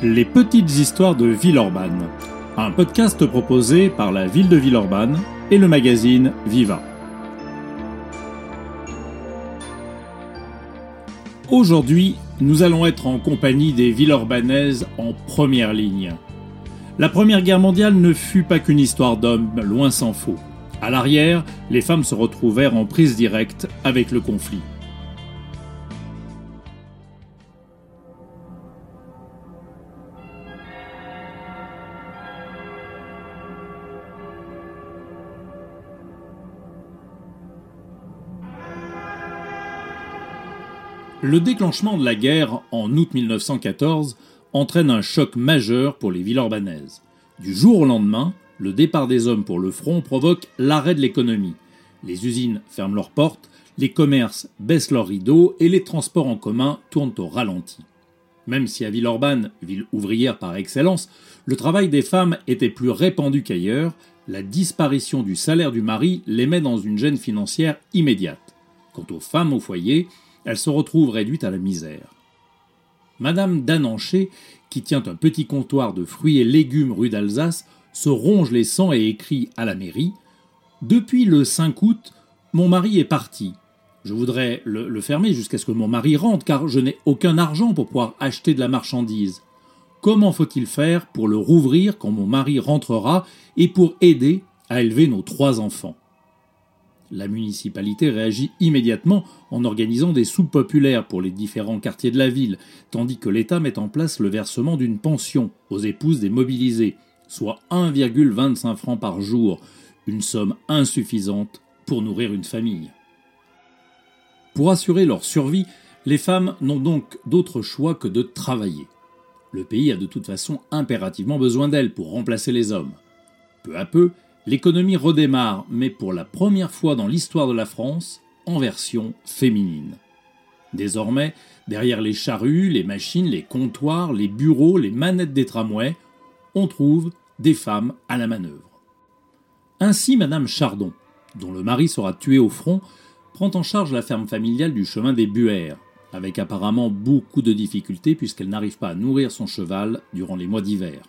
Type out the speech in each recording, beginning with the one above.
Les petites histoires de Villeurbanne, un podcast proposé par la ville de Villeurbanne et le magazine Viva. Aujourd'hui, nous allons être en compagnie des Villeurbanaises en première ligne. La Première Guerre mondiale ne fut pas qu'une histoire d'hommes, loin s'en faut. À l'arrière, les femmes se retrouvèrent en prise directe avec le conflit. Le déclenchement de la guerre en août 1914 entraîne un choc majeur pour les villes urbanaises. Du jour au lendemain, le départ des hommes pour le front provoque l'arrêt de l'économie. Les usines ferment leurs portes, les commerces baissent leurs rideaux et les transports en commun tournent au ralenti. Même si à Villeurbanne, ville ouvrière par excellence, le travail des femmes était plus répandu qu'ailleurs, la disparition du salaire du mari les met dans une gêne financière immédiate. Quant aux femmes au foyer, elle se retrouve réduite à la misère. Madame Dananché, qui tient un petit comptoir de fruits et légumes rue d'Alsace, se ronge les sangs et écrit à la mairie Depuis le 5 août, mon mari est parti. Je voudrais le, le fermer jusqu'à ce que mon mari rentre, car je n'ai aucun argent pour pouvoir acheter de la marchandise. Comment faut-il faire pour le rouvrir quand mon mari rentrera et pour aider à élever nos trois enfants? La municipalité réagit immédiatement en organisant des soupes populaires pour les différents quartiers de la ville, tandis que l'État met en place le versement d'une pension aux épouses des mobilisés, soit 1,25 francs par jour, une somme insuffisante pour nourrir une famille. Pour assurer leur survie, les femmes n'ont donc d'autre choix que de travailler. Le pays a de toute façon impérativement besoin d'elles pour remplacer les hommes. Peu à peu, l'économie redémarre, mais pour la première fois dans l'histoire de la France, en version féminine. Désormais, derrière les charrues, les machines, les comptoirs, les bureaux, les manettes des tramways, on trouve des femmes à la manœuvre. Ainsi, Madame Chardon, dont le mari sera tué au front, prend en charge la ferme familiale du chemin des Buères, avec apparemment beaucoup de difficultés puisqu'elle n'arrive pas à nourrir son cheval durant les mois d'hiver.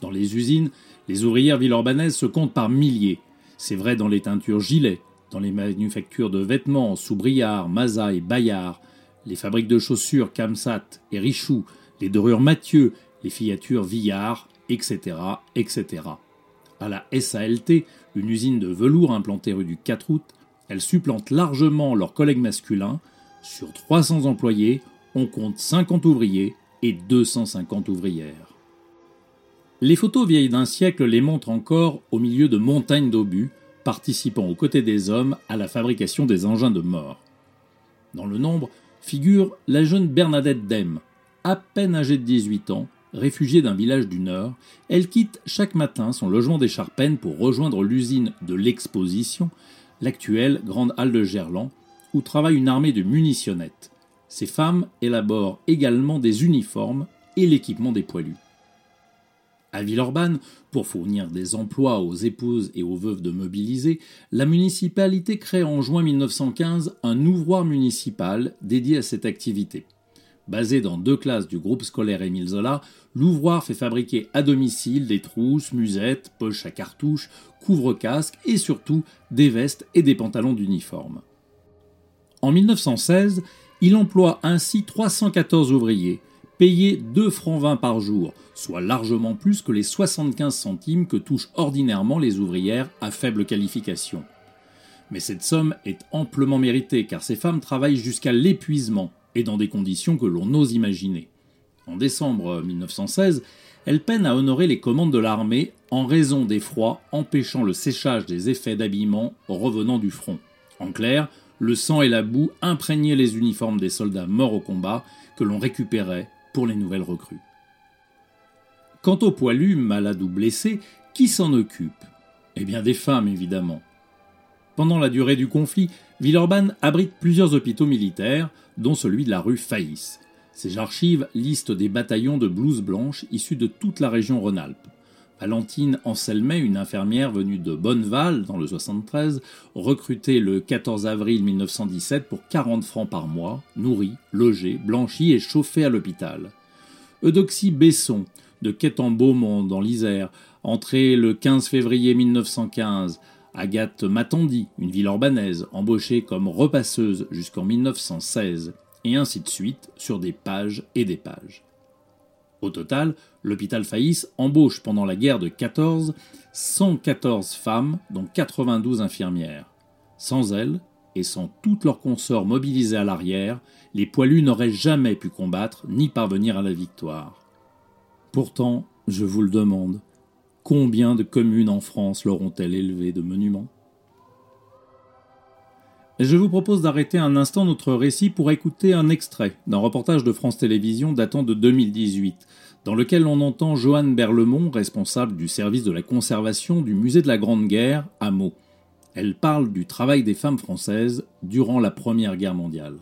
Dans les usines, les ouvrières villeurbanaises se comptent par milliers. C'est vrai dans les teintures Gilet, dans les manufactures de vêtements Soubriard, Maza et Bayard, les fabriques de chaussures Camsat et Richoux, les dorures Mathieu, les filatures Villard, etc., etc. À la SALT, une usine de velours implantée rue du 4 août, elles supplantent largement leurs collègues masculins. Sur 300 employés, on compte 50 ouvriers et 250 ouvrières. Les photos vieilles d'un siècle les montrent encore au milieu de montagnes d'obus, participant aux côtés des hommes à la fabrication des engins de mort. Dans le nombre figure la jeune Bernadette Dem, à peine âgée de 18 ans, réfugiée d'un village du Nord, elle quitte chaque matin son logement des Charpennes pour rejoindre l'usine de l'Exposition, l'actuelle Grande Halle de Gerland, où travaille une armée de munitionnettes. Ces femmes élaborent également des uniformes et l'équipement des poilus. À Villeurbanne, pour fournir des emplois aux épouses et aux veuves de mobilisés, la municipalité crée en juin 1915 un ouvroir municipal dédié à cette activité. Basé dans deux classes du groupe scolaire Émile Zola, l'ouvroir fait fabriquer à domicile des trousses, musettes, poches à cartouches, couvre-casques et surtout des vestes et des pantalons d'uniforme. En 1916, il emploie ainsi 314 ouvriers, payer 2 francs 20 par jour, soit largement plus que les 75 centimes que touchent ordinairement les ouvrières à faible qualification. Mais cette somme est amplement méritée car ces femmes travaillent jusqu'à l'épuisement et dans des conditions que l'on ose imaginer. En décembre 1916, elles peinent à honorer les commandes de l'armée en raison des froids empêchant le séchage des effets d'habillement revenant du front. En clair, le sang et la boue imprégnaient les uniformes des soldats morts au combat que l'on récupérait les nouvelles recrues. Quant aux poilus, malades ou blessés, qui s'en occupe? Eh bien des femmes, évidemment. Pendant la durée du conflit, Villeurbanne abrite plusieurs hôpitaux militaires, dont celui de la rue Faïs. Ces archives listent des bataillons de blouses blanches issus de toute la région Rhône-Alpes. Valentine Anselmet, une infirmière venue de Bonneval dans le 73, recrutée le 14 avril 1917 pour 40 francs par mois, nourrie, logée, blanchie et chauffée à l'hôpital. Eudoxie Besson, de Quête en Beaumont, dans l'Isère, entrée le 15 février 1915. Agathe Matandi, une ville orbanaise, embauchée comme repasseuse jusqu'en 1916, et ainsi de suite sur des pages et des pages. Au total, l'hôpital Faïs embauche pendant la guerre de 14 114 femmes, dont 92 infirmières. Sans elles, et sans toutes leurs consorts mobilisés à l'arrière, les poilus n'auraient jamais pu combattre ni parvenir à la victoire. Pourtant, je vous le demande, combien de communes en France leur ont-elles élevé de monuments? Je vous propose d'arrêter un instant notre récit pour écouter un extrait d'un reportage de France Télévisions datant de 2018, dans lequel on entend Joanne Berlemont, responsable du service de la conservation du musée de la Grande Guerre, à Meaux. Elle parle du travail des femmes françaises durant la Première Guerre mondiale.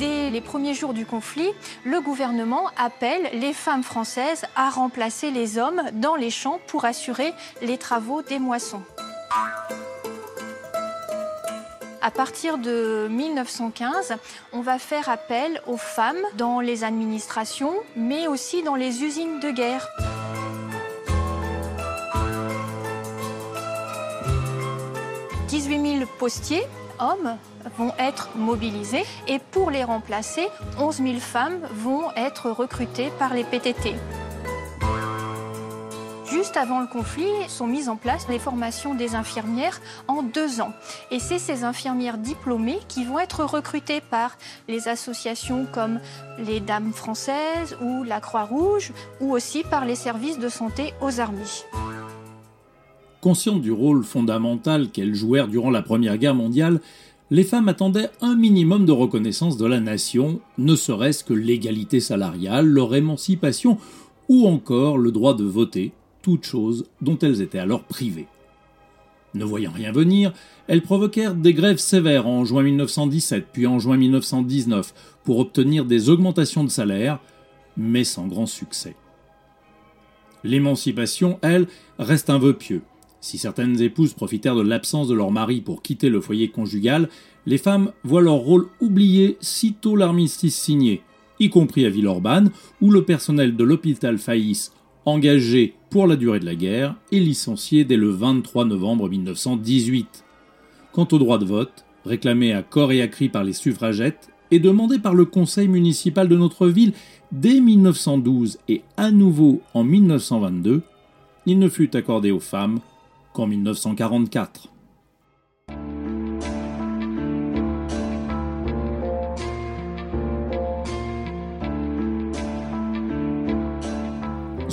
Dès les premiers jours du conflit, le gouvernement appelle les femmes françaises à remplacer les hommes dans les champs pour assurer les travaux des moissons. À partir de 1915, on va faire appel aux femmes dans les administrations, mais aussi dans les usines de guerre. 18 000 postiers, hommes, vont être mobilisés et pour les remplacer, 11 000 femmes vont être recrutées par les PTT. Juste avant le conflit, sont mises en place les formations des infirmières en deux ans. Et c'est ces infirmières diplômées qui vont être recrutées par les associations comme les Dames françaises ou la Croix-Rouge, ou aussi par les services de santé aux armées. Conscientes du rôle fondamental qu'elles jouèrent durant la Première Guerre mondiale, les femmes attendaient un minimum de reconnaissance de la nation, ne serait-ce que l'égalité salariale, leur émancipation ou encore le droit de voter, toutes choses dont elles étaient alors privées. Ne voyant rien venir, elles provoquèrent des grèves sévères en juin 1917 puis en juin 1919 pour obtenir des augmentations de salaire, mais sans grand succès. L'émancipation, elle, reste un vœu pieux. Si certaines épouses profitèrent de l'absence de leur mari pour quitter le foyer conjugal, les femmes voient leur rôle oublié sitôt l'armistice signé, y compris à Villeurbanne, où le personnel de l'hôpital Faïs, engagé pour la durée de la guerre, est licencié dès le 23 novembre 1918. Quant au droit de vote, réclamé à corps et à cri par les suffragettes, et demandé par le conseil municipal de notre ville dès 1912 et à nouveau en 1922, il ne fut accordé aux femmes qu'en 1944.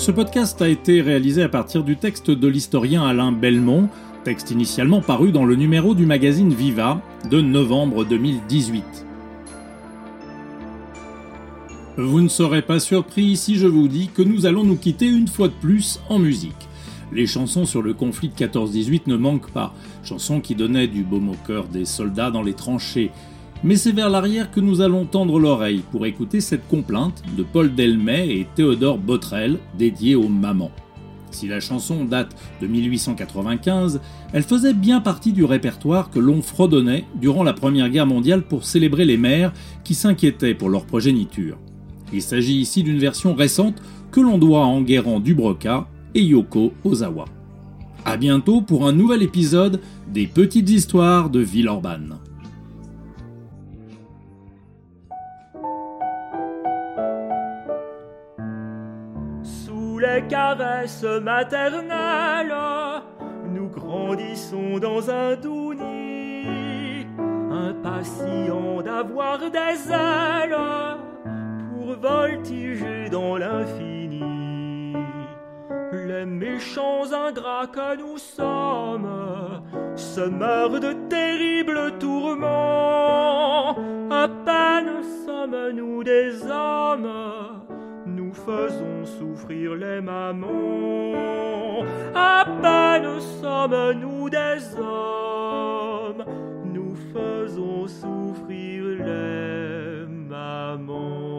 Ce podcast a été réalisé à partir du texte de l'historien Alain Belmont, texte initialement paru dans le numéro du magazine Viva de novembre 2018. Vous ne serez pas surpris si je vous dis que nous allons nous quitter une fois de plus en musique. Les chansons sur le conflit de 14-18 ne manquent pas, chansons qui donnaient du baume au cœur des soldats dans les tranchées. Mais c'est vers l'arrière que nous allons tendre l'oreille pour écouter cette complainte de Paul Delmet et Théodore Botrel dédiée aux mamans. Si la chanson date de 1895, elle faisait bien partie du répertoire que l'on fredonnait durant la Première Guerre mondiale pour célébrer les mères qui s'inquiétaient pour leur progéniture. Il s'agit ici d'une version récente que l'on doit à Enguerrand Dubroca et Yoko Ozawa. A bientôt pour un nouvel épisode des Petites Histoires de Villeurbanne. Les caresses maternelles, nous grandissons dans un doux nid, impatients d'avoir des ailes pour voltiger dans l'infini les méchants ingrats que nous sommes se meurent de terribles tourments. À peine sommes-nous des hommes, faisons souffrir les mamans. À peine sommes-nous des hommes, nous faisons souffrir les mamans.